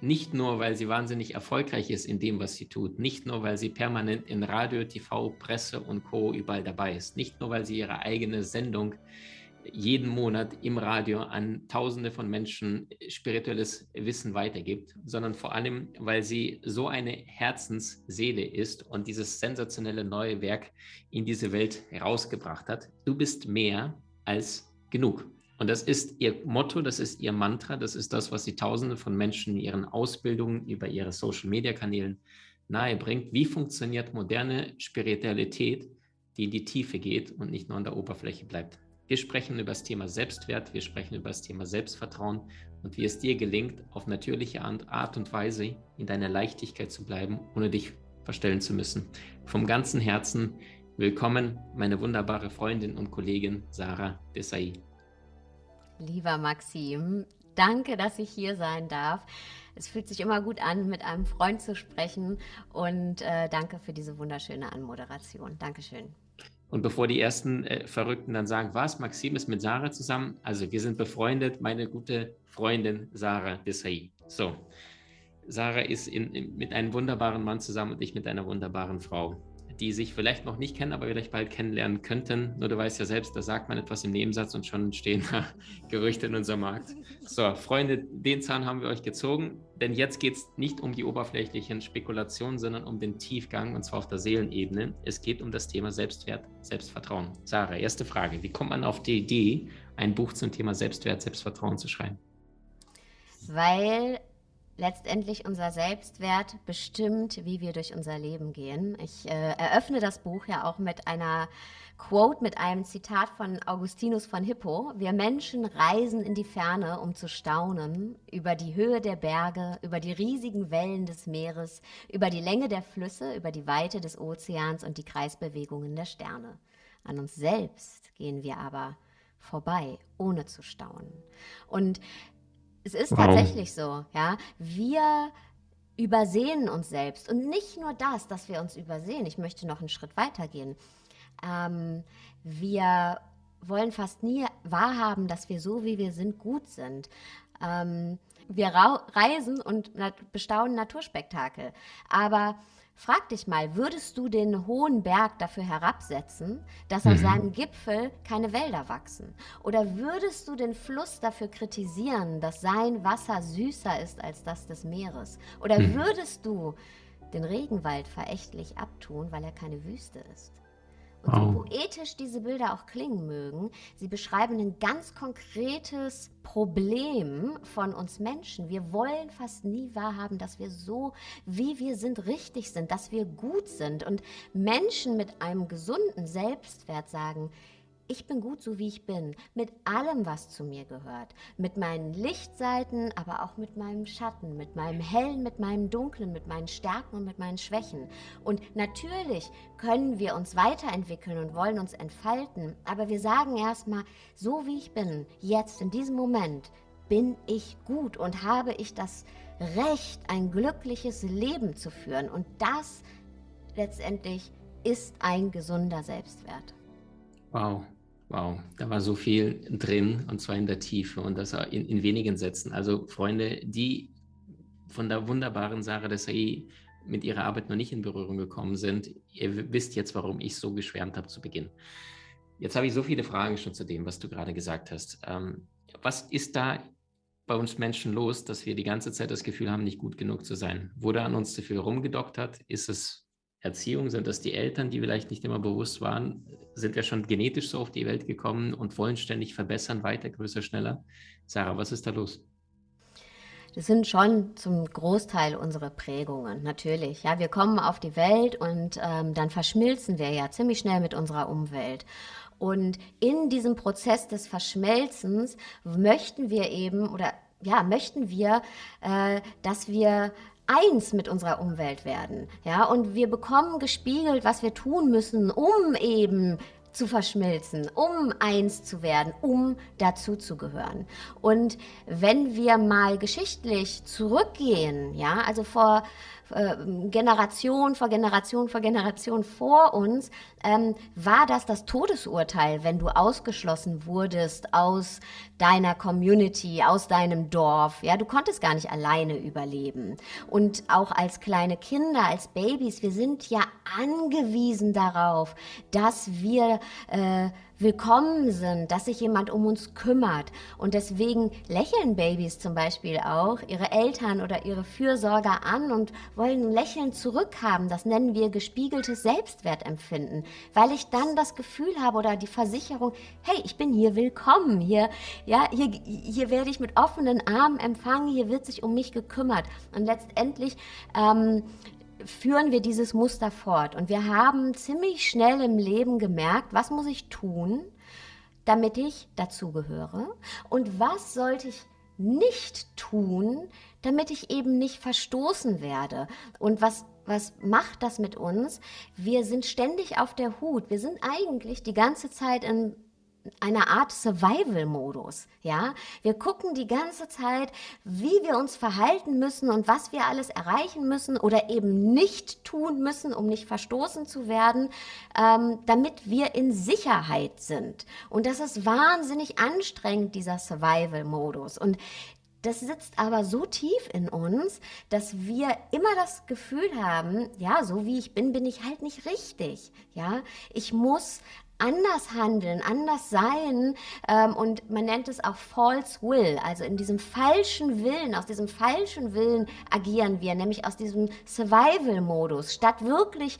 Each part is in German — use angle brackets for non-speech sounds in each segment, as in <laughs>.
Nicht nur, weil sie wahnsinnig erfolgreich ist in dem, was sie tut, nicht nur, weil sie permanent in Radio, TV, Presse und Co. überall dabei ist, nicht nur, weil sie ihre eigene Sendung jeden Monat im Radio an Tausende von Menschen spirituelles Wissen weitergibt, sondern vor allem, weil sie so eine Herzensseele ist und dieses sensationelle neue Werk in diese Welt herausgebracht hat. Du bist mehr als genug. Und das ist ihr Motto, das ist ihr Mantra, das ist das, was sie Tausende von Menschen in ihren Ausbildungen über ihre Social-Media-Kanälen nahebringt. Wie funktioniert moderne Spiritualität, die in die Tiefe geht und nicht nur an der Oberfläche bleibt? Wir sprechen über das Thema Selbstwert, wir sprechen über das Thema Selbstvertrauen und wie es dir gelingt, auf natürliche Art und Weise in deiner Leichtigkeit zu bleiben, ohne dich verstellen zu müssen. Vom ganzen Herzen willkommen, meine wunderbare Freundin und Kollegin Sarah Desai. Lieber Maxim, danke, dass ich hier sein darf. Es fühlt sich immer gut an, mit einem Freund zu sprechen und äh, danke für diese wunderschöne Anmoderation. Dankeschön. Und bevor die ersten äh, Verrückten dann sagen, was, Maxim ist mit Sarah zusammen? Also wir sind befreundet, meine gute Freundin Sarah Desai. So, Sarah ist in, in, mit einem wunderbaren Mann zusammen und ich mit einer wunderbaren Frau die sich vielleicht noch nicht kennen, aber vielleicht bald kennenlernen könnten. Nur du weißt ja selbst, da sagt man etwas im Nebensatz und schon entstehen <laughs> Gerüchte in unserem Markt. So, Freunde, den Zahn haben wir euch gezogen, denn jetzt geht es nicht um die oberflächlichen Spekulationen, sondern um den Tiefgang und zwar auf der Seelenebene. Es geht um das Thema Selbstwert, Selbstvertrauen. Sarah, erste Frage. Wie kommt man auf die Idee, ein Buch zum Thema Selbstwert, Selbstvertrauen zu schreiben? Weil letztendlich unser Selbstwert bestimmt, wie wir durch unser Leben gehen. Ich äh, eröffne das Buch ja auch mit einer Quote, mit einem Zitat von Augustinus von Hippo. Wir Menschen reisen in die Ferne, um zu staunen über die Höhe der Berge, über die riesigen Wellen des Meeres, über die Länge der Flüsse, über die Weite des Ozeans und die Kreisbewegungen der Sterne. An uns selbst gehen wir aber vorbei, ohne zu staunen. Und es ist wow. tatsächlich so, ja. Wir übersehen uns selbst. Und nicht nur das, dass wir uns übersehen. Ich möchte noch einen Schritt weiter gehen. Ähm, wir wollen fast nie wahrhaben, dass wir so, wie wir sind, gut sind. Ähm, wir reisen und bestaunen Naturspektakel. Aber Frag dich mal, würdest du den hohen Berg dafür herabsetzen, dass auf mhm. seinem Gipfel keine Wälder wachsen? Oder würdest du den Fluss dafür kritisieren, dass sein Wasser süßer ist als das des Meeres? Oder mhm. würdest du den Regenwald verächtlich abtun, weil er keine Wüste ist? Und wow. so poetisch diese Bilder auch klingen mögen, sie beschreiben ein ganz konkretes Problem von uns Menschen. Wir wollen fast nie wahrhaben, dass wir so, wie wir sind, richtig sind, dass wir gut sind. Und Menschen mit einem gesunden Selbstwert sagen, ich bin gut so, wie ich bin, mit allem, was zu mir gehört, mit meinen Lichtseiten, aber auch mit meinem Schatten, mit meinem Hellen, mit meinem Dunklen, mit meinen Stärken und mit meinen Schwächen. Und natürlich können wir uns weiterentwickeln und wollen uns entfalten, aber wir sagen erstmal, so wie ich bin, jetzt in diesem Moment, bin ich gut und habe ich das Recht, ein glückliches Leben zu führen. Und das letztendlich ist ein gesunder Selbstwert. Wow, Wow, da war so viel drin und zwar in der Tiefe und das in, in wenigen Sätzen. Also Freunde, die von der wunderbaren Sarah Desai mit ihrer Arbeit noch nicht in Berührung gekommen sind, ihr wisst jetzt, warum ich so geschwärmt habe zu Beginn. Jetzt habe ich so viele Fragen schon zu dem, was du gerade gesagt hast. Ähm, was ist da bei uns Menschen los, dass wir die ganze Zeit das Gefühl haben, nicht gut genug zu sein? Wurde an uns zu viel rumgedoktert? Ist es Erziehung? Sind das die Eltern, die vielleicht nicht immer bewusst waren? Sind wir schon genetisch so auf die Welt gekommen und wollen ständig verbessern, weiter, größer, schneller? Sarah, was ist da los? Das sind schon zum Großteil unsere Prägungen, natürlich. Ja, wir kommen auf die Welt und ähm, dann verschmilzen wir ja ziemlich schnell mit unserer Umwelt. Und in diesem Prozess des Verschmelzens möchten wir eben oder ja, möchten wir, äh, dass wir eins mit unserer Umwelt werden. Ja, und wir bekommen gespiegelt, was wir tun müssen, um eben zu verschmilzen, um eins zu werden, um dazuzugehören. Und wenn wir mal geschichtlich zurückgehen, ja, also vor äh, Generation vor Generation vor Generation vor uns, ähm, war das das Todesurteil, wenn du ausgeschlossen wurdest aus deiner Community, aus deinem Dorf. Ja, du konntest gar nicht alleine überleben. Und auch als kleine Kinder, als Babys, wir sind ja angewiesen darauf, dass wir äh, willkommen sind, dass sich jemand um uns kümmert. Und deswegen lächeln Babys zum Beispiel auch ihre Eltern oder ihre Fürsorger an und wollen ein Lächeln zurückhaben. Das nennen wir gespiegeltes Selbstwertempfinden, weil ich dann das Gefühl habe oder die Versicherung, hey, ich bin hier willkommen, hier, ja, hier, hier werde ich mit offenen Armen empfangen, hier wird sich um mich gekümmert. Und letztendlich ähm, führen wir dieses Muster fort. Und wir haben ziemlich schnell im Leben gemerkt, was muss ich tun, damit ich dazugehöre und was sollte ich nicht tun, damit ich eben nicht verstoßen werde. Und was, was macht das mit uns? Wir sind ständig auf der Hut. Wir sind eigentlich die ganze Zeit in einer Art Survival-Modus. Ja, wir gucken die ganze Zeit, wie wir uns verhalten müssen und was wir alles erreichen müssen oder eben nicht tun müssen, um nicht verstoßen zu werden, ähm, damit wir in Sicherheit sind. Und das ist wahnsinnig anstrengend, dieser Survival-Modus. Und das sitzt aber so tief in uns, dass wir immer das Gefühl haben, ja, so wie ich bin, bin ich halt nicht richtig. Ja, ich muss anders handeln, anders sein ähm, und man nennt es auch False Will, also in diesem falschen Willen, aus diesem falschen Willen agieren wir, nämlich aus diesem Survival-Modus, statt wirklich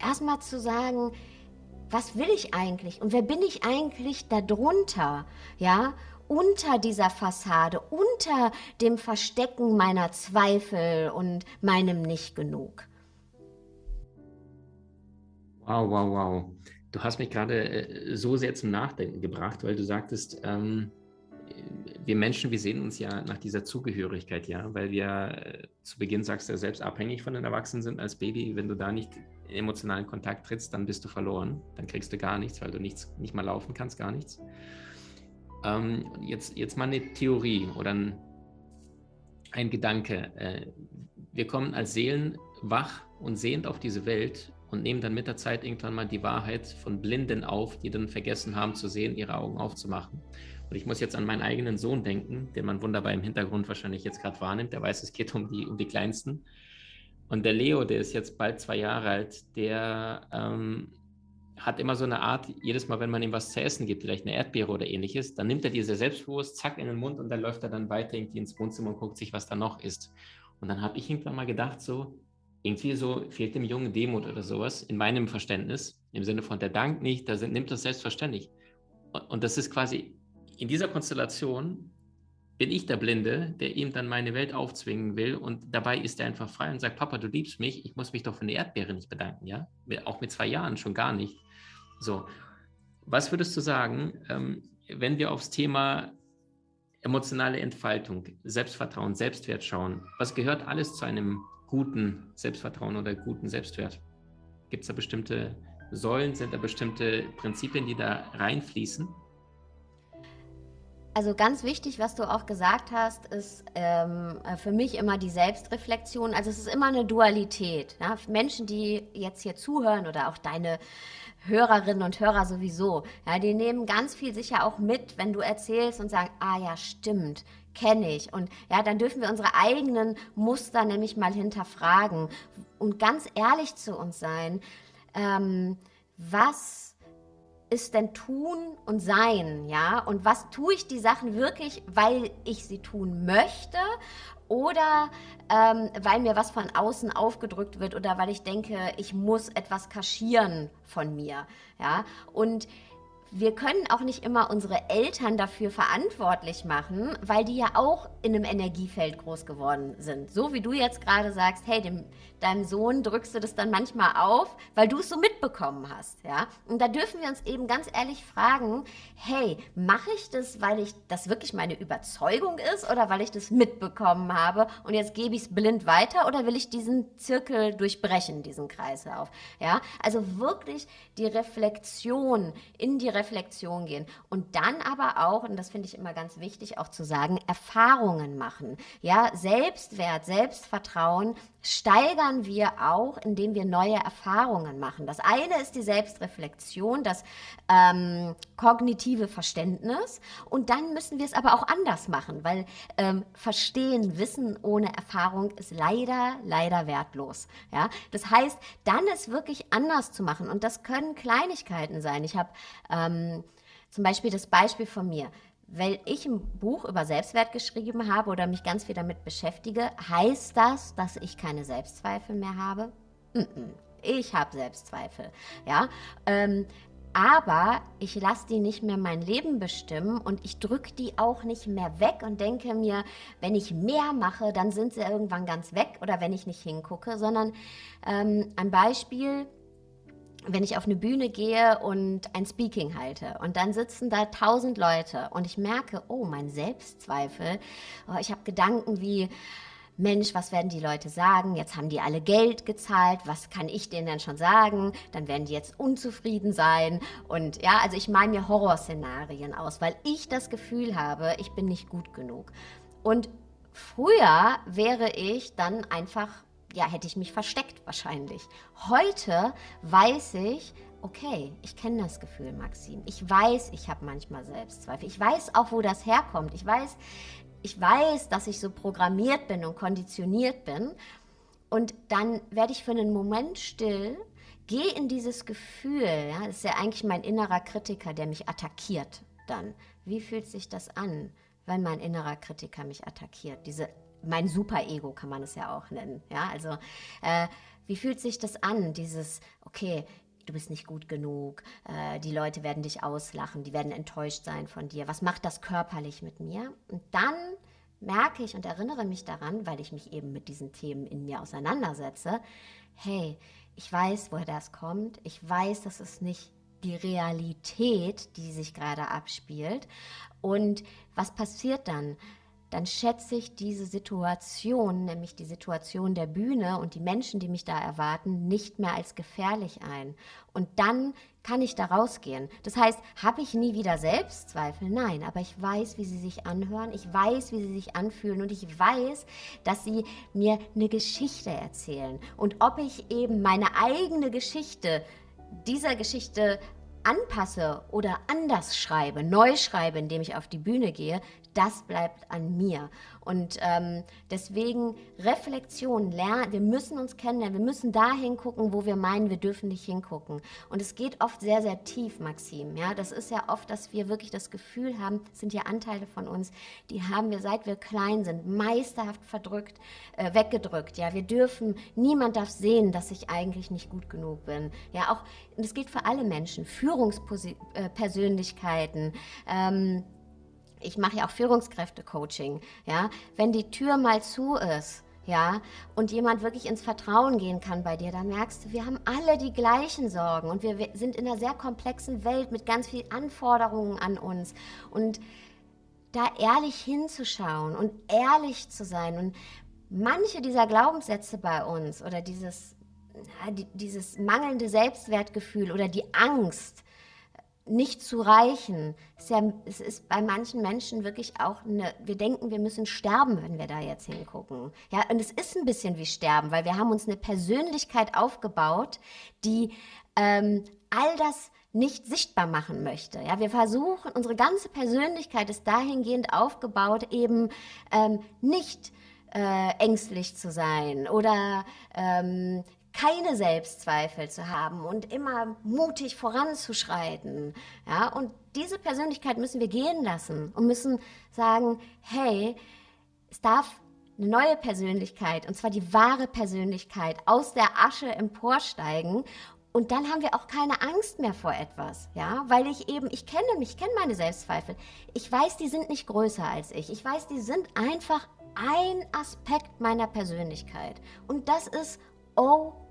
erstmal zu sagen, was will ich eigentlich und wer bin ich eigentlich darunter, ja, unter dieser Fassade, unter dem Verstecken meiner Zweifel und meinem Nicht genug. Wow, wow, wow. Du hast mich gerade äh, so sehr zum Nachdenken gebracht, weil du sagtest, ähm, wir Menschen, wir sehen uns ja nach dieser Zugehörigkeit, ja, weil wir äh, zu Beginn sagst, ja selbst abhängig von den Erwachsenen sind als Baby. Wenn du da nicht in emotionalen Kontakt trittst, dann bist du verloren. Dann kriegst du gar nichts, weil du nichts, nicht mal laufen kannst, gar nichts. Ähm, jetzt, jetzt mal eine Theorie oder ein, ein Gedanke. Äh, wir kommen als Seelen wach und sehend auf diese Welt und nehmen dann mit der Zeit irgendwann mal die Wahrheit von Blinden auf, die dann vergessen haben zu sehen, ihre Augen aufzumachen. Und ich muss jetzt an meinen eigenen Sohn denken, den man wunderbar im Hintergrund wahrscheinlich jetzt gerade wahrnimmt. Der weiß, es geht um die, um die Kleinsten. Und der Leo, der ist jetzt bald zwei Jahre alt, der ähm, hat immer so eine Art, jedes Mal, wenn man ihm was zu essen gibt, vielleicht eine Erdbeere oder ähnliches, dann nimmt er diese selbstbewusst, zack, in den Mund und dann läuft er dann weiter irgendwie ins Wohnzimmer und guckt sich, was da noch ist. Und dann habe ich irgendwann mal gedacht, so, irgendwie so fehlt dem Jungen Demut oder sowas, in meinem Verständnis, im Sinne von der Dank nicht, der nimmt das selbstverständlich. Und das ist quasi, in dieser Konstellation bin ich der Blinde, der ihm dann meine Welt aufzwingen will und dabei ist er einfach frei und sagt, Papa, du liebst mich, ich muss mich doch für eine Erdbeere nicht bedanken, ja? Auch mit zwei Jahren schon gar nicht. So, was würdest du sagen, ähm, wenn wir aufs Thema emotionale Entfaltung, Selbstvertrauen, Selbstwert schauen? Was gehört alles zu einem guten Selbstvertrauen oder guten Selbstwert? Gibt es da bestimmte Säulen, sind da bestimmte Prinzipien, die da reinfließen? Also ganz wichtig, was du auch gesagt hast, ist ähm, für mich immer die Selbstreflexion. Also es ist immer eine Dualität. Ja? Menschen, die jetzt hier zuhören oder auch deine Hörerinnen und Hörer sowieso, ja, die nehmen ganz viel sicher auch mit, wenn du erzählst und sagen, ah ja, stimmt, kenne ich. Und ja, dann dürfen wir unsere eigenen Muster nämlich mal hinterfragen und ganz ehrlich zu uns sein. Ähm, was ist denn tun und sein, ja? Und was tue ich die Sachen wirklich, weil ich sie tun möchte oder ähm, weil mir was von außen aufgedrückt wird oder weil ich denke, ich muss etwas kaschieren von mir, ja? Und wir können auch nicht immer unsere Eltern dafür verantwortlich machen, weil die ja auch in einem Energiefeld groß geworden sind. So wie du jetzt gerade sagst, hey, dem, deinem Sohn drückst du das dann manchmal auf, weil du es so mitbekommen hast, ja? Und da dürfen wir uns eben ganz ehrlich fragen, hey, mache ich das, weil ich das wirklich meine Überzeugung ist oder weil ich das mitbekommen habe und jetzt gebe ich es blind weiter oder will ich diesen Zirkel durchbrechen, diesen Kreislauf, ja? Also wirklich die Reflexion in die Reflexion gehen und dann aber auch, und das finde ich immer ganz wichtig auch zu sagen, Erfahrungen machen. Ja, Selbstwert, Selbstvertrauen steigern wir auch, indem wir neue Erfahrungen machen. Das eine ist die Selbstreflexion, das ähm, kognitive Verständnis und dann müssen wir es aber auch anders machen, weil ähm, Verstehen, Wissen ohne Erfahrung ist leider, leider wertlos. Ja? Das heißt, dann es wirklich anders zu machen und das können Kleinigkeiten sein. Ich habe ähm, zum Beispiel das Beispiel von mir. Weil ich ein Buch über Selbstwert geschrieben habe oder mich ganz viel damit beschäftige, heißt das, dass ich keine Selbstzweifel mehr habe? Ich habe Selbstzweifel, ja. Ähm, aber ich lasse die nicht mehr mein Leben bestimmen und ich drücke die auch nicht mehr weg und denke mir, wenn ich mehr mache, dann sind sie irgendwann ganz weg oder wenn ich nicht hingucke, sondern ähm, ein Beispiel, wenn ich auf eine Bühne gehe und ein Speaking halte und dann sitzen da tausend Leute und ich merke, oh, mein Selbstzweifel, oh, ich habe Gedanken wie, Mensch, was werden die Leute sagen? Jetzt haben die alle Geld gezahlt. Was kann ich denen denn schon sagen? Dann werden die jetzt unzufrieden sein. Und ja, also ich male mir Horrorszenarien aus, weil ich das Gefühl habe, ich bin nicht gut genug. Und früher wäre ich dann einfach ja, hätte ich mich versteckt wahrscheinlich. Heute weiß ich, okay, ich kenne das Gefühl, Maxim. Ich weiß, ich habe manchmal Selbstzweifel. Ich weiß auch, wo das herkommt. Ich weiß, ich weiß, dass ich so programmiert bin und konditioniert bin. Und dann werde ich für einen Moment still, gehe in dieses Gefühl. Ja, das ist ja eigentlich mein innerer Kritiker, der mich attackiert. Dann, wie fühlt sich das an, wenn mein innerer Kritiker mich attackiert? Diese mein Superego kann man es ja auch nennen. Ja, also äh, wie fühlt sich das an, dieses, okay, du bist nicht gut genug, äh, die Leute werden dich auslachen, die werden enttäuscht sein von dir. Was macht das körperlich mit mir? Und dann merke ich und erinnere mich daran, weil ich mich eben mit diesen Themen in mir auseinandersetze, hey, ich weiß, woher das kommt. Ich weiß, dass es nicht die Realität, die sich gerade abspielt. Und was passiert dann? Dann schätze ich diese Situation, nämlich die Situation der Bühne und die Menschen, die mich da erwarten, nicht mehr als gefährlich ein. Und dann kann ich da rausgehen. Das heißt, habe ich nie wieder Selbstzweifel? Nein, aber ich weiß, wie sie sich anhören, ich weiß, wie sie sich anfühlen und ich weiß, dass sie mir eine Geschichte erzählen. Und ob ich eben meine eigene Geschichte dieser Geschichte anpasse oder anders schreibe, neu schreibe, indem ich auf die Bühne gehe, das bleibt an mir. Und ähm, deswegen Reflexion, lernen, wir müssen uns kennenlernen, wir müssen dahin gucken, wo wir meinen, wir dürfen nicht hingucken. Und es geht oft sehr, sehr tief, Maxim. Ja, das ist ja oft, dass wir wirklich das Gefühl haben, sind ja Anteile von uns, die haben wir, seit wir klein sind, meisterhaft verdrückt, äh, weggedrückt. Ja, wir dürfen, niemand darf sehen, dass ich eigentlich nicht gut genug bin. Ja, auch, und das gilt für alle Menschen, Führungspersönlichkeiten, äh, ähm, ich mache ja auch Führungskräfte-Coaching, ja, wenn die Tür mal zu ist, ja, und jemand wirklich ins Vertrauen gehen kann bei dir, dann merkst du, wir haben alle die gleichen Sorgen und wir sind in einer sehr komplexen Welt mit ganz vielen Anforderungen an uns. Und da ehrlich hinzuschauen und ehrlich zu sein und manche dieser Glaubenssätze bei uns oder dieses, dieses mangelnde Selbstwertgefühl oder die Angst, nicht zu reichen. Es ist, ja, es ist bei manchen Menschen wirklich auch eine, wir denken, wir müssen sterben, wenn wir da jetzt hingucken. Ja, und es ist ein bisschen wie sterben, weil wir haben uns eine Persönlichkeit aufgebaut, die ähm, all das nicht sichtbar machen möchte. Ja, wir versuchen, unsere ganze Persönlichkeit ist dahingehend aufgebaut, eben ähm, nicht äh, ängstlich zu sein oder ähm, keine Selbstzweifel zu haben und immer mutig voranzuschreiten. Ja, und diese Persönlichkeit müssen wir gehen lassen und müssen sagen, hey, es darf eine neue Persönlichkeit, und zwar die wahre Persönlichkeit, aus der Asche emporsteigen und dann haben wir auch keine Angst mehr vor etwas, ja, weil ich eben, ich kenne mich, ich kenne meine Selbstzweifel. Ich weiß, die sind nicht größer als ich. Ich weiß, die sind einfach ein Aspekt meiner Persönlichkeit. Und das ist okay.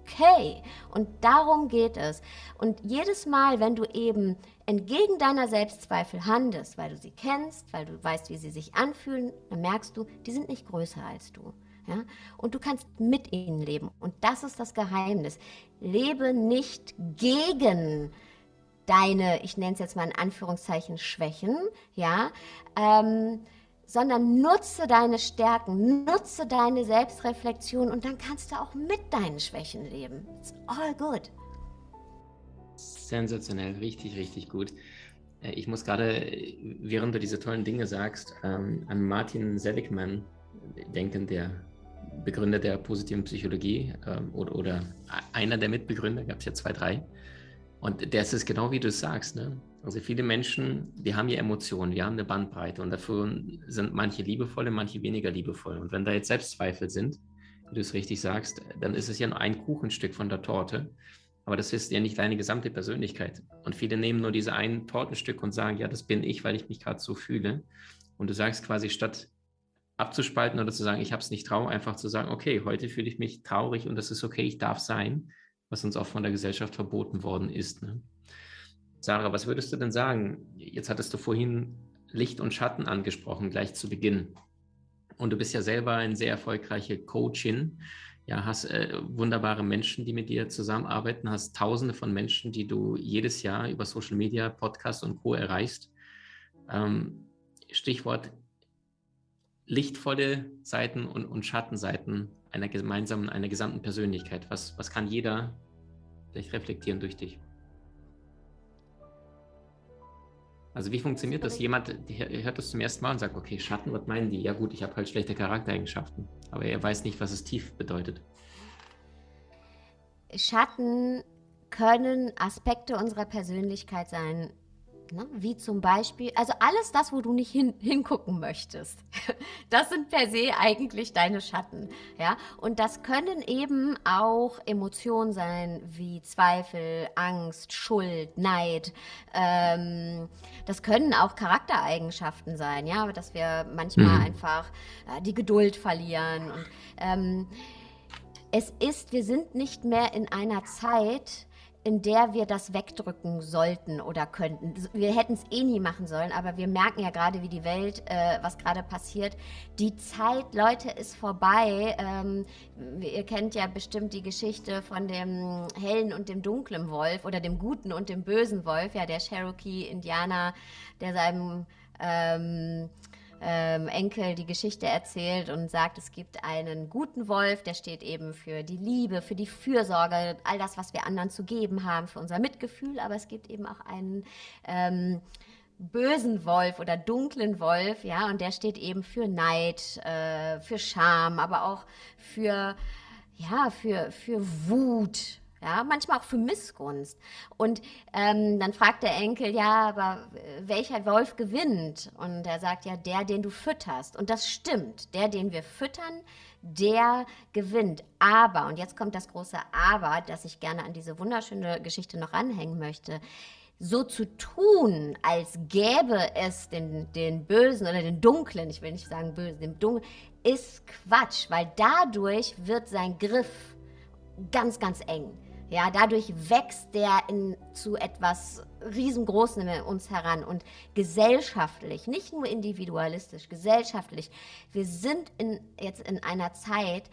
Und darum geht es. Und jedes Mal, wenn du eben entgegen deiner Selbstzweifel handelst, weil du sie kennst, weil du weißt, wie sie sich anfühlen, dann merkst du, die sind nicht größer als du. Ja? Und du kannst mit ihnen leben. Und das ist das Geheimnis. Lebe nicht gegen deine, ich nenne es jetzt mal in Anführungszeichen, Schwächen, ja, ähm, sondern nutze deine Stärken, nutze deine Selbstreflexion und dann kannst du auch mit deinen Schwächen leben. It's all good. Sensationell, richtig, richtig gut. Äh, ich muss gerade, während du diese tollen Dinge sagst, ähm, an Martin Seligman denken, der Begründer der positiven Psychologie ähm, oder, oder, einer der Mitbegründer, gab es ja zwei, drei. Und das ist genau wie du es sagst. Ne? Also viele Menschen, die haben ja Emotionen, wir haben eine Bandbreite und dafür sind manche liebevoll und manche weniger liebevoll. Und wenn da jetzt Selbstzweifel sind, wie du es richtig sagst, dann ist es ja nur ein Kuchenstück von der Torte. Aber das ist ja nicht deine gesamte Persönlichkeit. Und viele nehmen nur diese ein Tortenstück und sagen, ja, das bin ich, weil ich mich gerade so fühle. Und du sagst quasi, statt abzuspalten oder zu sagen, ich habe es nicht traurig, einfach zu sagen, okay, heute fühle ich mich traurig und das ist okay, ich darf sein, was uns auch von der Gesellschaft verboten worden ist. Ne? Sarah, was würdest du denn sagen? Jetzt hattest du vorhin Licht und Schatten angesprochen, gleich zu Beginn. Und du bist ja selber eine sehr erfolgreiche Coachin. Ja, hast äh, wunderbare Menschen, die mit dir zusammenarbeiten, hast Tausende von Menschen, die du jedes Jahr über Social Media, Podcast und Co. erreichst. Ähm, Stichwort lichtvolle Seiten und, und Schattenseiten einer gemeinsamen, einer gesamten Persönlichkeit? Was, was kann jeder vielleicht reflektieren durch dich? Also wie funktioniert das? Jemand hört das zum ersten Mal und sagt, okay, Schatten, was meinen die? Ja gut, ich habe halt schlechte Charaktereigenschaften, aber er weiß nicht, was es tief bedeutet. Schatten können Aspekte unserer Persönlichkeit sein, Ne? Wie zum Beispiel, also alles das, wo du nicht hin, hingucken möchtest. <laughs> Das sind per se eigentlich deine Schatten. Ja? Und das können eben auch Emotionen sein, wie Zweifel, Angst, Schuld, Neid. Ähm, das können auch Charaktereigenschaften sein, ja, dass wir manchmal mhm. einfach äh, die Geduld verlieren. Und ähm, es ist, wir sind nicht mehr in einer Zeit, in der wir das wegdrücken sollten oder könnten. Wir hätten es eh nie machen sollen, aber wir merken ja gerade, wie die Welt, äh, was gerade passiert. Die Zeit, Leute, ist vorbei. Ähm, ihr kennt ja bestimmt die Geschichte von dem hellen und dem dunklen Wolf oder dem guten und dem bösen Wolf, ja, der Cherokee-Indianer, der seinem ähm, ähm, Enkel die Geschichte erzählt und sagt, es gibt einen guten Wolf, der steht eben für die Liebe, für die Fürsorge, all das, was wir anderen zu geben haben, für unser Mitgefühl, aber es gibt eben auch einen ähm, bösen Wolf oder dunklen Wolf, ja, und der steht eben für Neid, äh, für Scham, aber auch für, ja, für, für Wut, ja, manchmal auch für Missgunst. Und ähm, dann fragt der Enkel, ja, aber welcher Wolf gewinnt? Und er sagt, ja, der, den du fütterst. Und das stimmt, der, den wir füttern, der gewinnt. Aber, und jetzt kommt das große Aber, das ich gerne an diese wunderschöne Geschichte noch anhängen möchte, so zu tun, als gäbe es den, den Bösen oder den Dunklen, ich will nicht sagen Bösen, den Dunklen, ist Quatsch, weil dadurch wird sein Griff ganz, ganz eng. Ja, dadurch wächst der in, zu etwas riesengroßem in uns heran und gesellschaftlich, nicht nur individualistisch, gesellschaftlich. Wir sind in, jetzt in einer Zeit,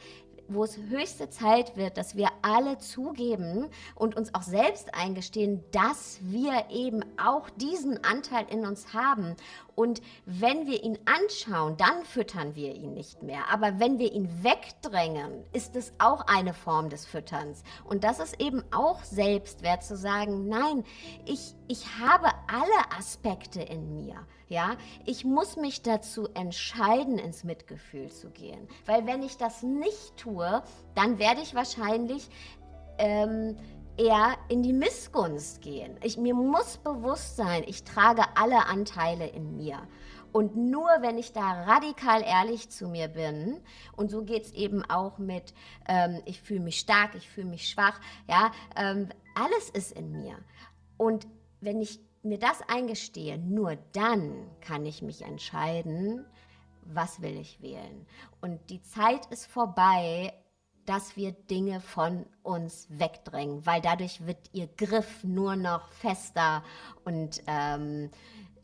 wo es höchste Zeit wird, dass wir alle zugeben und uns auch selbst eingestehen, dass wir eben auch diesen Anteil in uns haben. Und wenn wir ihn anschauen, dann füttern wir ihn nicht mehr. Aber wenn wir ihn wegdrängen, ist es auch eine Form des Fütterns. Und das ist eben auch Selbstwert zu sagen, nein, ich, ich habe alle Aspekte in mir. Ja, ich muss mich dazu entscheiden, ins Mitgefühl zu gehen. Weil wenn ich das nicht tue, dann werde ich wahrscheinlich ähm, eher in die Missgunst gehen. Ich, mir muss bewusst sein, ich trage alle Anteile in mir. Und nur wenn ich da radikal ehrlich zu mir bin, und so geht es eben auch mit, ähm, ich fühle mich stark, ich fühle mich schwach, ja, ähm, alles ist in mir. Und wenn ich mir das eingestehe, nur dann kann ich mich entscheiden, was will ich wählen. Und die Zeit ist vorbei, dass wir Dinge von uns wegdrängen, weil dadurch wird ihr Griff nur noch fester und ähm,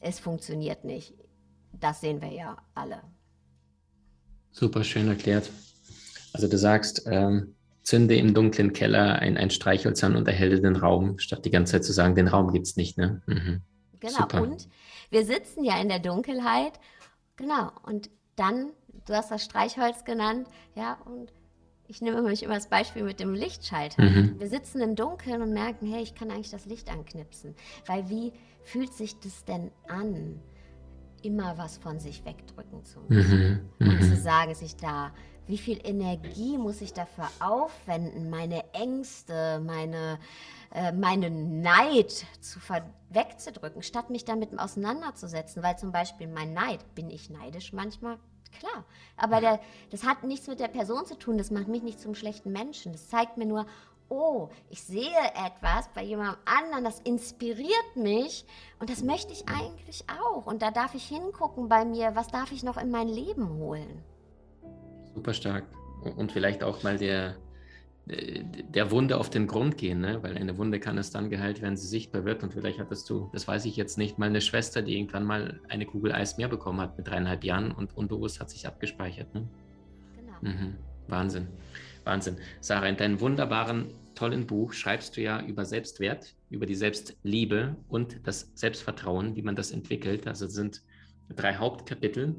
es funktioniert nicht. Das sehen wir ja alle. Super schön erklärt. Also du sagst, ähm, zünde im dunklen Keller ein, ein Streichholz an und erhelle den Raum, statt die ganze Zeit zu sagen, den Raum gibt es nicht. Ne? Mhm. Genau, Super. und wir sitzen ja in der Dunkelheit, genau, und dann, du hast das Streichholz genannt, ja, und ich nehme mich immer das Beispiel mit dem Lichtschalter. Mhm. Wir sitzen im Dunkeln und merken, hey, ich kann eigentlich das Licht anknipsen. Weil wie fühlt sich das denn an, immer was von sich wegdrücken zu müssen? Mhm. Und zu mhm. sagen, sich da, wie viel Energie muss ich dafür aufwenden, meine Ängste, meine, äh, meine Neid zu wegzudrücken, statt mich damit auseinanderzusetzen. Weil zum Beispiel mein Neid, bin ich neidisch manchmal? Klar, aber der, das hat nichts mit der Person zu tun, das macht mich nicht zum schlechten Menschen. Das zeigt mir nur, oh, ich sehe etwas bei jemandem anderen, das inspiriert mich und das möchte ich eigentlich auch. Und da darf ich hingucken bei mir, was darf ich noch in mein Leben holen. Super stark. Und vielleicht auch mal der, der Wunde auf den Grund gehen, ne? weil eine Wunde kann es dann geheilt, wenn sie sichtbar wird. Und vielleicht hattest du, das weiß ich jetzt nicht, mal eine Schwester, die irgendwann mal eine Kugel Eis mehr bekommen hat mit dreieinhalb Jahren und unbewusst hat sich abgespeichert. Ne? Genau. Mhm. Wahnsinn, Wahnsinn. Sarah, in deinem wunderbaren, tollen Buch schreibst du ja über Selbstwert, über die Selbstliebe und das Selbstvertrauen, wie man das entwickelt. Also sind drei Hauptkapitel.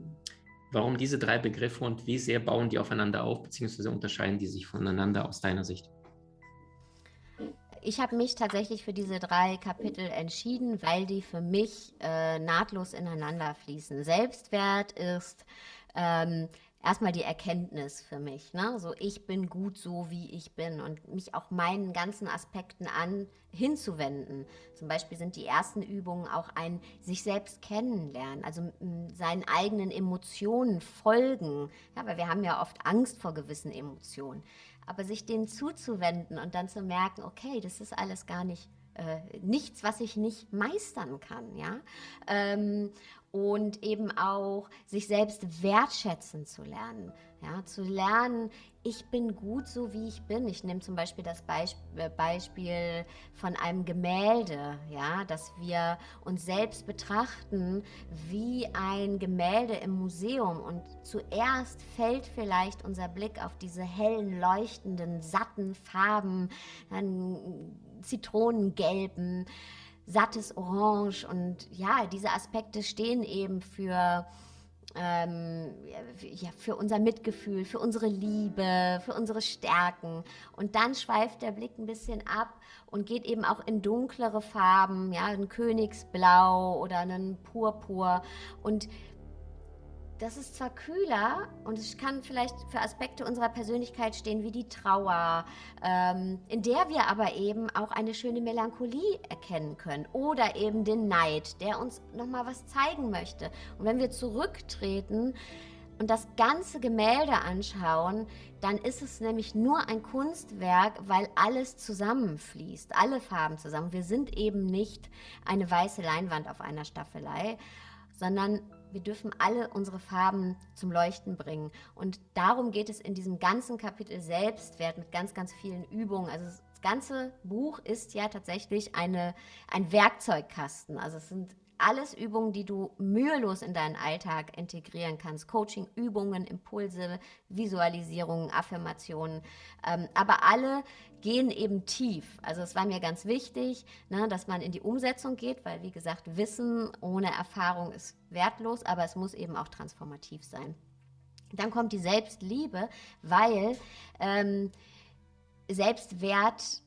Warum diese drei Begriffe und wie sehr bauen die aufeinander auf, beziehungsweise unterscheiden die sich voneinander aus deiner Sicht? Ich habe mich tatsächlich für diese drei Kapitel entschieden, weil die für mich äh, nahtlos ineinander fließen. Selbstwert ist ähm, erstmal die Erkenntnis für mich. Ne? So, ich bin gut so, wie ich bin und mich auch meinen ganzen Aspekten an hinzuwenden. Zum Beispiel sind die ersten Übungen auch ein sich selbst kennenlernen, also seinen eigenen Emotionen folgen. Ja, weil wir haben ja oft Angst vor gewissen Emotionen. Aber sich denen zuzuwenden und dann zu merken, okay, das ist alles gar nicht äh, nichts, was ich nicht meistern kann, ja. Ähm, und eben auch sich selbst wertschätzen zu lernen. Ja, zu lernen, ich bin gut so, wie ich bin. Ich nehme zum Beispiel das äh, Beispiel von einem Gemälde, ja, dass wir uns selbst betrachten wie ein Gemälde im Museum und zuerst fällt vielleicht unser Blick auf diese hellen, leuchtenden, satten Farben, dann Zitronengelben, sattes Orange und ja, diese Aspekte stehen eben für ähm, ja, für unser Mitgefühl, für unsere Liebe, für unsere Stärken. Und dann schweift der Blick ein bisschen ab und geht eben auch in dunklere Farben, ja, ein Königsblau oder einen Purpur. Und das ist zwar kühler und es kann vielleicht für Aspekte unserer Persönlichkeit stehen, wie die Trauer, ähm, in der wir aber eben auch eine schöne Melancholie erkennen können oder eben den Neid, der uns nochmal was zeigen möchte. Und wenn wir zurücktreten und das ganze Gemälde anschauen, dann ist es nämlich nur ein Kunstwerk, weil alles zusammenfließt, alle Farben zusammen. Wir sind eben nicht eine weiße Leinwand auf einer Staffelei, sondern wir dürfen alle unsere Farben zum Leuchten bringen. Und darum geht es in diesem ganzen Kapitel Selbstwert mit ganz, ganz vielen Übungen. Also das ganze Buch ist ja tatsächlich eine, ein Werkzeugkasten. Also es sind alles Übungen, die du mühelos in deinen Alltag integrieren kannst. Coaching, Übungen, Impulse, Visualisierungen, Affirmationen. Ähm, aber alle gehen eben tief. Also es war mir ganz wichtig, ne, dass man in die Umsetzung geht, weil wie gesagt, Wissen ohne Erfahrung ist wertlos, aber es muss eben auch transformativ sein. Dann kommt die Selbstliebe, weil ähm, Selbstwert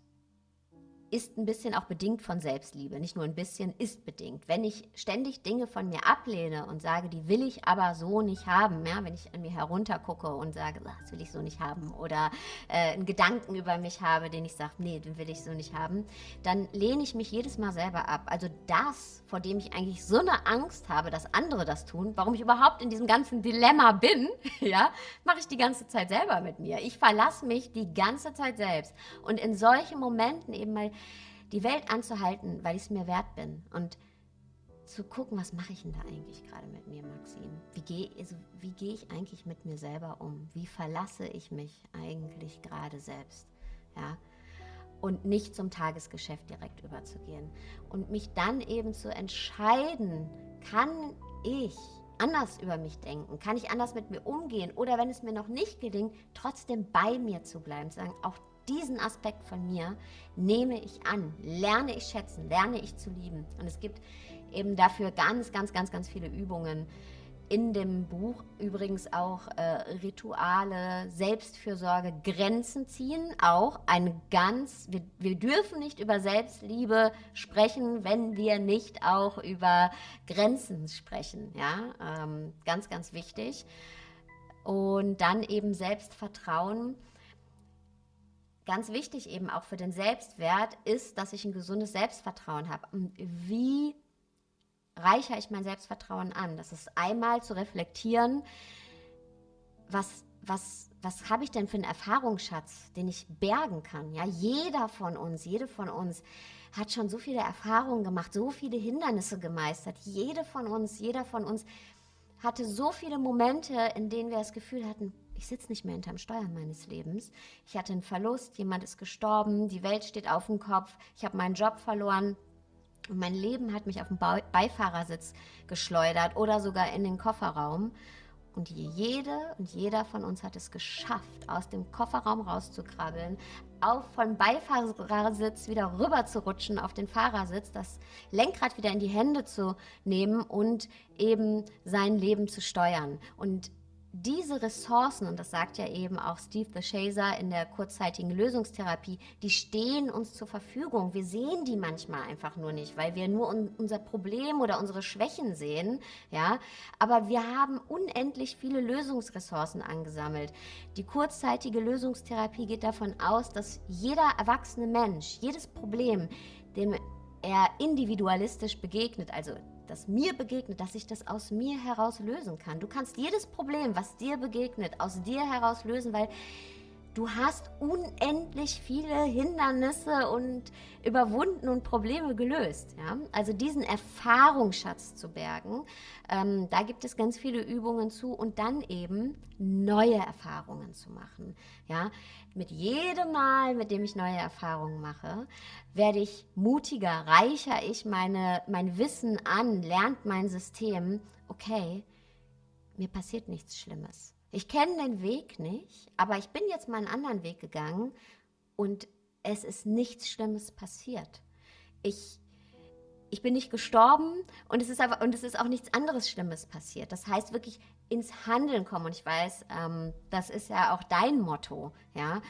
ist ein bisschen auch bedingt von Selbstliebe. Nicht nur ein bisschen, ist bedingt. Wenn ich ständig Dinge von mir ablehne und sage, die will ich aber so nicht haben, ja, wenn ich an mir heruntergucke und sage, das will ich so nicht haben, oder äh, einen Gedanken über mich habe, den ich sage, nee, den will ich so nicht haben, dann lehne ich mich jedes Mal selber ab. Also das, vor dem ich eigentlich so eine Angst habe, dass andere das tun, warum ich überhaupt in diesem ganzen Dilemma bin, <laughs> ja, mache ich die ganze Zeit selber mit mir. Ich verlasse mich die ganze Zeit selbst. Und in solchen Momenten eben mal die Welt anzuhalten, weil ich es mir wert bin und zu gucken, was mache ich denn da eigentlich gerade mit mir, Maxim? Wie gehe also, geh ich eigentlich mit mir selber um? Wie verlasse ich mich eigentlich gerade selbst? Ja? Und nicht zum Tagesgeschäft direkt überzugehen. Und mich dann eben zu entscheiden, kann ich anders über mich denken? Kann ich anders mit mir umgehen? Oder wenn es mir noch nicht gelingt, trotzdem bei mir zu bleiben, zu sagen, auch diesen Aspekt von mir nehme ich an, lerne ich schätzen, lerne ich zu lieben. Und es gibt eben dafür ganz, ganz, ganz, ganz viele Übungen. In dem Buch übrigens auch äh, Rituale, Selbstfürsorge, Grenzen ziehen, auch ein ganz, wir, wir dürfen nicht über Selbstliebe sprechen, wenn wir nicht auch über Grenzen sprechen. Ja, ähm, ganz, ganz wichtig. Und dann eben Selbstvertrauen ganz wichtig eben auch für den Selbstwert ist, dass ich ein gesundes Selbstvertrauen habe. Wie reichere ich mein Selbstvertrauen an? Das ist einmal zu reflektieren, was, was, was habe ich denn für einen Erfahrungsschatz, den ich bergen kann? Ja, jeder von uns, jede von uns hat schon so viele Erfahrungen gemacht, so viele Hindernisse gemeistert. Jede von uns, jeder von uns hatte so viele Momente, in denen wir das Gefühl hatten, ich sitze nicht mehr hinterm Steuer meines Lebens. Ich hatte einen Verlust, jemand ist gestorben, die Welt steht auf dem Kopf, ich habe meinen Job verloren. Und mein Leben hat mich auf den Beifahrersitz geschleudert oder sogar in den Kofferraum. Und jede und jeder von uns hat es geschafft, aus dem Kofferraum rauszukrabbeln, auf vom Beifahrersitz wieder rüber zu rutschen auf den Fahrersitz, das Lenkrad wieder in die Hände zu nehmen und eben sein Leben zu steuern. Und diese Ressourcen, und das sagt ja eben auch Steve the Chaser in der kurzzeitigen Lösungstherapie, die stehen uns zur Verfügung. Wir sehen die manchmal einfach nur nicht, weil wir nur un unser Problem oder unsere Schwächen sehen, ja. Aber wir haben unendlich viele Lösungsressourcen angesammelt. Die kurzzeitige Lösungstherapie geht davon aus, dass jeder erwachsene Mensch, jedes Problem, dem er individualistisch begegnet, also das mir begegnet, dass ich das aus mir heraus lösen kann. Du kannst jedes Problem, was dir begegnet, aus dir heraus lösen, weil du hast unendlich viele Hindernisse und überwunden und Probleme gelöst. Ja? Also diesen Erfahrungsschatz zu bergen, ähm, da gibt es ganz viele Übungen zu und dann eben neue Erfahrungen zu machen. Ja? Mit jedem Mal, mit dem ich neue Erfahrungen mache, werde ich mutiger, reicher ich meine, mein Wissen an, lernt mein System, okay, mir passiert nichts Schlimmes. Ich kenne den Weg nicht, aber ich bin jetzt mal einen anderen Weg gegangen und es ist nichts Schlimmes passiert. Ich, ich bin nicht gestorben und es, ist aber, und es ist auch nichts anderes Schlimmes passiert. Das heißt wirklich ins Handeln kommen. Und ich weiß, ähm, das ist ja auch dein Motto. Ja?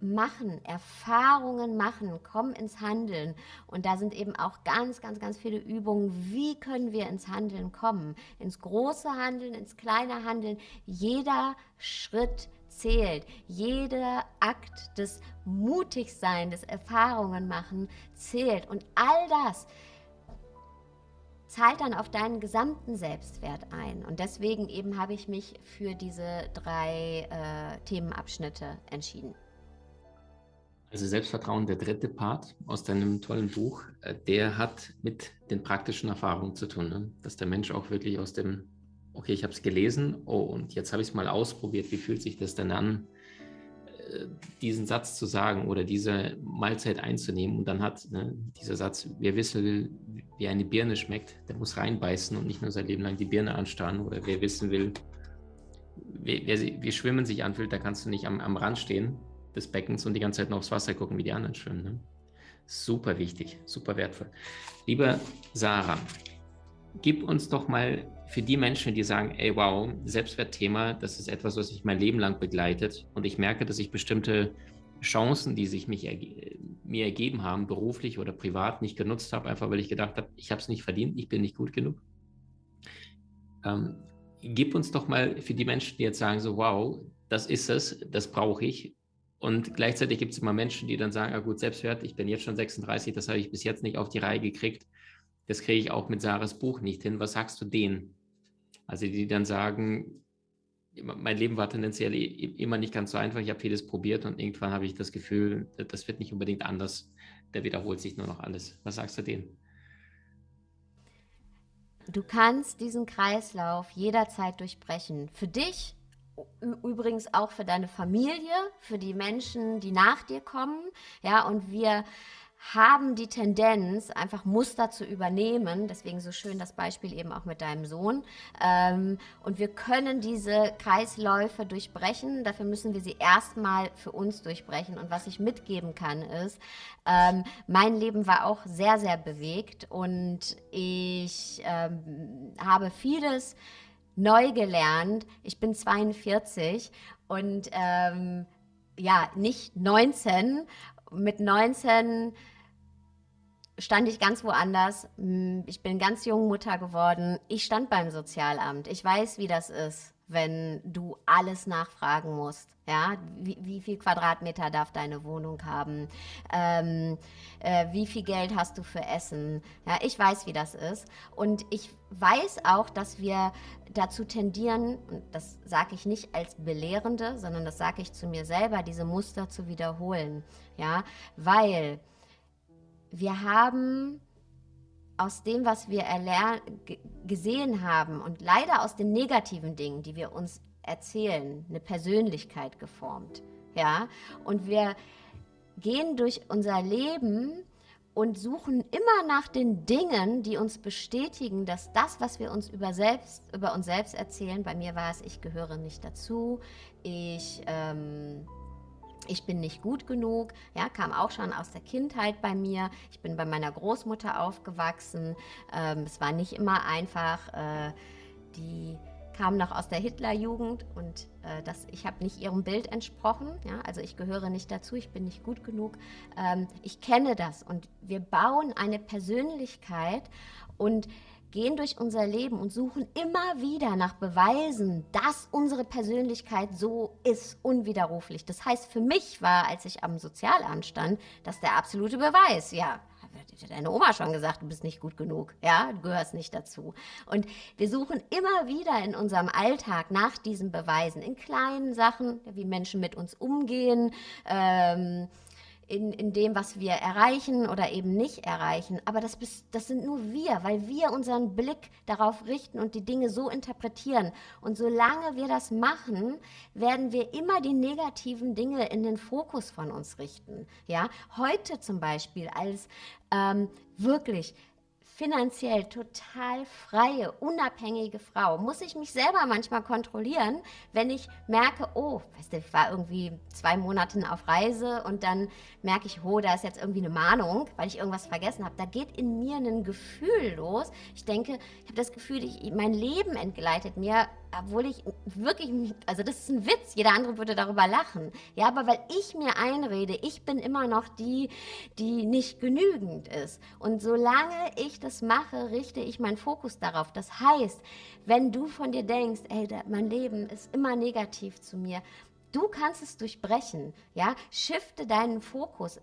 Machen, Erfahrungen machen, kommen ins Handeln. Und da sind eben auch ganz, ganz, ganz viele Übungen. Wie können wir ins Handeln kommen? Ins große Handeln, ins kleine Handeln. Jeder Schritt zählt. Jeder Akt des Mutigsein, des Erfahrungen machen zählt. Und all das zahlt dann auf deinen gesamten Selbstwert ein. Und deswegen eben habe ich mich für diese drei äh, Themenabschnitte entschieden. Also Selbstvertrauen, der dritte Part aus deinem tollen Buch, äh, der hat mit den praktischen Erfahrungen zu tun, ne? dass der Mensch auch wirklich aus dem, okay, ich habe es gelesen, oh, und jetzt habe ich es mal ausprobiert, wie fühlt sich das denn an, äh, diesen Satz zu sagen oder diese Mahlzeit einzunehmen? Und dann hat ne, dieser Satz, wer wissen will, wie eine Birne schmeckt, der muss reinbeißen und nicht nur sein Leben lang die Birne anstarren. Oder wer wissen will, wie, wie Schwimmen sich anfühlt, da kannst du nicht am, am Rand stehen des Beckens und die ganze Zeit noch aufs Wasser gucken, wie die anderen schwimmen. Ne? Super wichtig, super wertvoll. Liebe Sarah, gib uns doch mal für die Menschen, die sagen, ey, wow, Selbstwertthema, das ist etwas, was mich mein Leben lang begleitet und ich merke, dass ich bestimmte Chancen, die sich mich mir ergeben haben, beruflich oder privat, nicht genutzt habe, einfach weil ich gedacht habe, ich habe es nicht verdient, ich bin nicht gut genug. Ähm, gib uns doch mal für die Menschen, die jetzt sagen, so, wow, das ist es, das brauche ich. Und gleichzeitig gibt es immer Menschen, die dann sagen, ah gut, Selbstwert, ich bin jetzt schon 36, das habe ich bis jetzt nicht auf die Reihe gekriegt. Das kriege ich auch mit Sarahs Buch nicht hin. Was sagst du denen? Also die dann sagen, mein Leben war tendenziell immer nicht ganz so einfach. Ich habe vieles probiert und irgendwann habe ich das Gefühl, das wird nicht unbedingt anders. Da wiederholt sich nur noch alles. Was sagst du denen? Du kannst diesen Kreislauf jederzeit durchbrechen. Für dich, übrigens auch für deine Familie, für die Menschen, die nach dir kommen. Ja, und wir haben die Tendenz, einfach Muster zu übernehmen. Deswegen so schön das Beispiel eben auch mit deinem Sohn. Ähm, und wir können diese Kreisläufe durchbrechen. Dafür müssen wir sie erstmal für uns durchbrechen. Und was ich mitgeben kann, ist, ähm, mein Leben war auch sehr, sehr bewegt und ich ähm, habe vieles neu gelernt. Ich bin 42 und ähm, ja, nicht 19 mit 19 stand ich ganz woanders. Hm, ich bin ganz jung Mutter geworden. Ich stand beim Sozialamt. Ich weiß, wie das ist, wenn du alles nachfragen musst. Ja, wie, wie viel Quadratmeter darf deine Wohnung haben? Ähm, äh, wie viel Geld hast du für Essen? Ja, ich weiß, wie das ist. Und ich weiß auch, dass wir dazu tendieren, das sage ich nicht als Belehrende, sondern das sage ich zu mir selber, diese Muster zu wiederholen. Ja, weil wir haben aus dem, was wir gesehen haben und leider aus den negativen Dingen, die wir uns erzählen, eine Persönlichkeit geformt. Ja, und wir gehen durch unser Leben und suchen immer nach den Dingen, die uns bestätigen, dass das, was wir uns über, selbst, über uns selbst erzählen, bei mir war es, ich gehöre nicht dazu, ich ähm, ich bin nicht gut genug, ja, kam auch schon aus der Kindheit bei mir. Ich bin bei meiner Großmutter aufgewachsen. Ähm, es war nicht immer einfach. Äh, die kam noch aus der Hitlerjugend und äh, das, ich habe nicht ihrem Bild entsprochen. Ja, also ich gehöre nicht dazu, ich bin nicht gut genug. Ähm, ich kenne das und wir bauen eine Persönlichkeit und gehen durch unser Leben und suchen immer wieder nach Beweisen, dass unsere Persönlichkeit so ist, unwiderruflich. Das heißt, für mich war, als ich am Sozialamt stand, das der absolute Beweis. Ja, hat deine Oma schon gesagt, du bist nicht gut genug. Ja, du gehörst nicht dazu. Und wir suchen immer wieder in unserem Alltag nach diesen Beweisen, in kleinen Sachen, wie Menschen mit uns umgehen. Ähm, in, in dem, was wir erreichen oder eben nicht erreichen. Aber das, das sind nur wir, weil wir unseren Blick darauf richten und die Dinge so interpretieren. Und solange wir das machen, werden wir immer die negativen Dinge in den Fokus von uns richten. Ja, heute zum Beispiel als ähm, wirklich finanziell total freie, unabhängige Frau, muss ich mich selber manchmal kontrollieren, wenn ich merke, oh, weißt du, ich war irgendwie zwei Monate auf Reise und dann merke ich, oh, da ist jetzt irgendwie eine Mahnung, weil ich irgendwas vergessen habe. Da geht in mir ein Gefühl los. Ich denke, ich habe das Gefühl, ich, mein Leben entgleitet mir obwohl ich wirklich, also das ist ein Witz, jeder andere würde darüber lachen. Ja, aber weil ich mir einrede, ich bin immer noch die, die nicht genügend ist. Und solange ich das mache, richte ich meinen Fokus darauf. Das heißt, wenn du von dir denkst, ey, mein Leben ist immer negativ zu mir, du kannst es durchbrechen. Ja, shifte deinen Fokus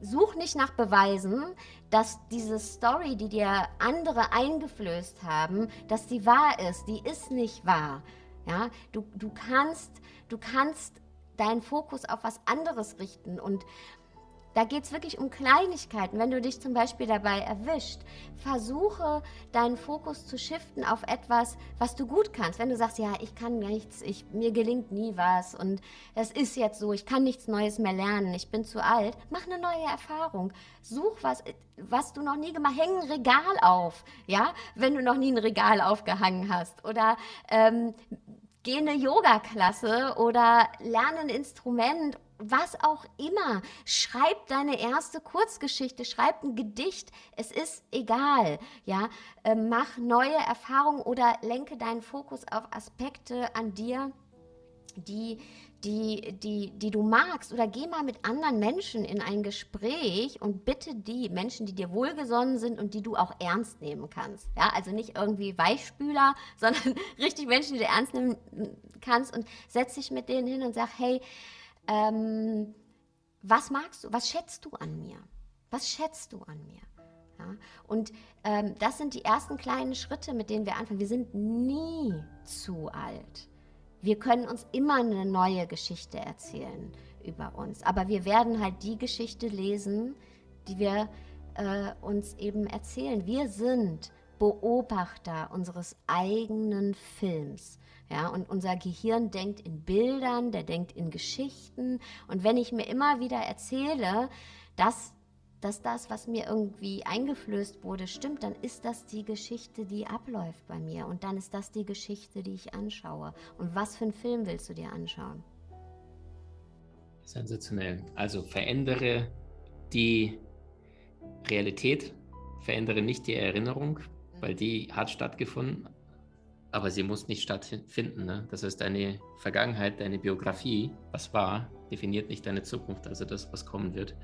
such nicht nach Beweisen, dass diese Story, die dir andere eingeflößt haben, dass die wahr ist. Die ist nicht wahr. Ja, du, du kannst, du kannst deinen Fokus auf was anderes richten und da geht es wirklich um Kleinigkeiten. Wenn du dich zum Beispiel dabei erwischt, versuche deinen Fokus zu shiften auf etwas, was du gut kannst. Wenn du sagst, ja, ich kann nichts, ich, mir gelingt nie was und es ist jetzt so, ich kann nichts Neues mehr lernen, ich bin zu alt, mach eine neue Erfahrung. Such was, was du noch nie gemacht hast. Häng ein Regal auf, ja, wenn du noch nie ein Regal aufgehangen hast. Oder ähm, geh eine Yoga-Klasse oder lerne ein Instrument was auch immer. Schreib deine erste Kurzgeschichte, schreib ein Gedicht. Es ist egal. Ja, äh, mach neue Erfahrungen oder lenke deinen Fokus auf Aspekte an dir, die, die, die, die du magst. Oder geh mal mit anderen Menschen in ein Gespräch und bitte die Menschen, die dir wohlgesonnen sind und die du auch ernst nehmen kannst. Ja, also nicht irgendwie Weichspüler, <laughs> sondern richtig Menschen, die du ernst nehmen kannst und setz dich mit denen hin und sag, hey, ähm, was magst du, was schätzt du an mir? Was schätzt du an mir? Ja? Und ähm, das sind die ersten kleinen Schritte, mit denen wir anfangen. Wir sind nie zu alt. Wir können uns immer eine neue Geschichte erzählen über uns. Aber wir werden halt die Geschichte lesen, die wir äh, uns eben erzählen. Wir sind Beobachter unseres eigenen Films. Ja, und unser Gehirn denkt in Bildern, der denkt in Geschichten. Und wenn ich mir immer wieder erzähle, dass, dass das, was mir irgendwie eingeflößt wurde, stimmt, dann ist das die Geschichte, die abläuft bei mir. Und dann ist das die Geschichte, die ich anschaue. Und was für einen Film willst du dir anschauen? Sensationell. Also verändere die Realität, verändere nicht die Erinnerung, weil die hat stattgefunden, aber sie muss nicht stattfinden. Ne? Das heißt, deine Vergangenheit, deine Biografie, was war, definiert nicht deine Zukunft, also das, was kommen wird.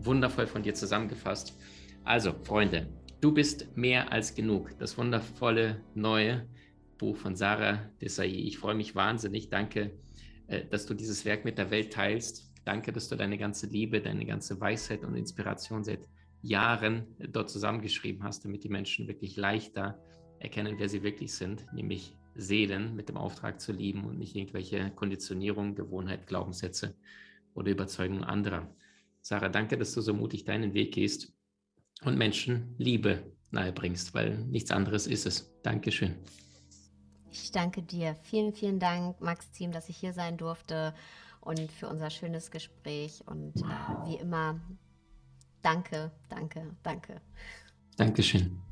Wundervoll von dir zusammengefasst. Also, Freunde, du bist mehr als genug. Das wundervolle neue Buch von Sarah Desai. Ich freue mich wahnsinnig. Danke, äh, dass du dieses Werk mit der Welt teilst. Danke, dass du deine ganze Liebe, deine ganze Weisheit und Inspiration seit Jahren dort zusammengeschrieben hast, damit die Menschen wirklich leichter erkennen, wer sie wirklich sind, nämlich Seelen mit dem Auftrag zu lieben und nicht irgendwelche Konditionierungen, Gewohnheit, Glaubenssätze oder Überzeugungen anderer. Sarah, danke, dass du so mutig deinen Weg gehst und Menschen Liebe nahebringst, weil nichts anderes ist es. Dankeschön. Ich danke dir. Vielen, vielen Dank, Maxim, dass ich hier sein durfte und für unser schönes Gespräch. Und äh, wie immer, danke, danke, danke. Dankeschön.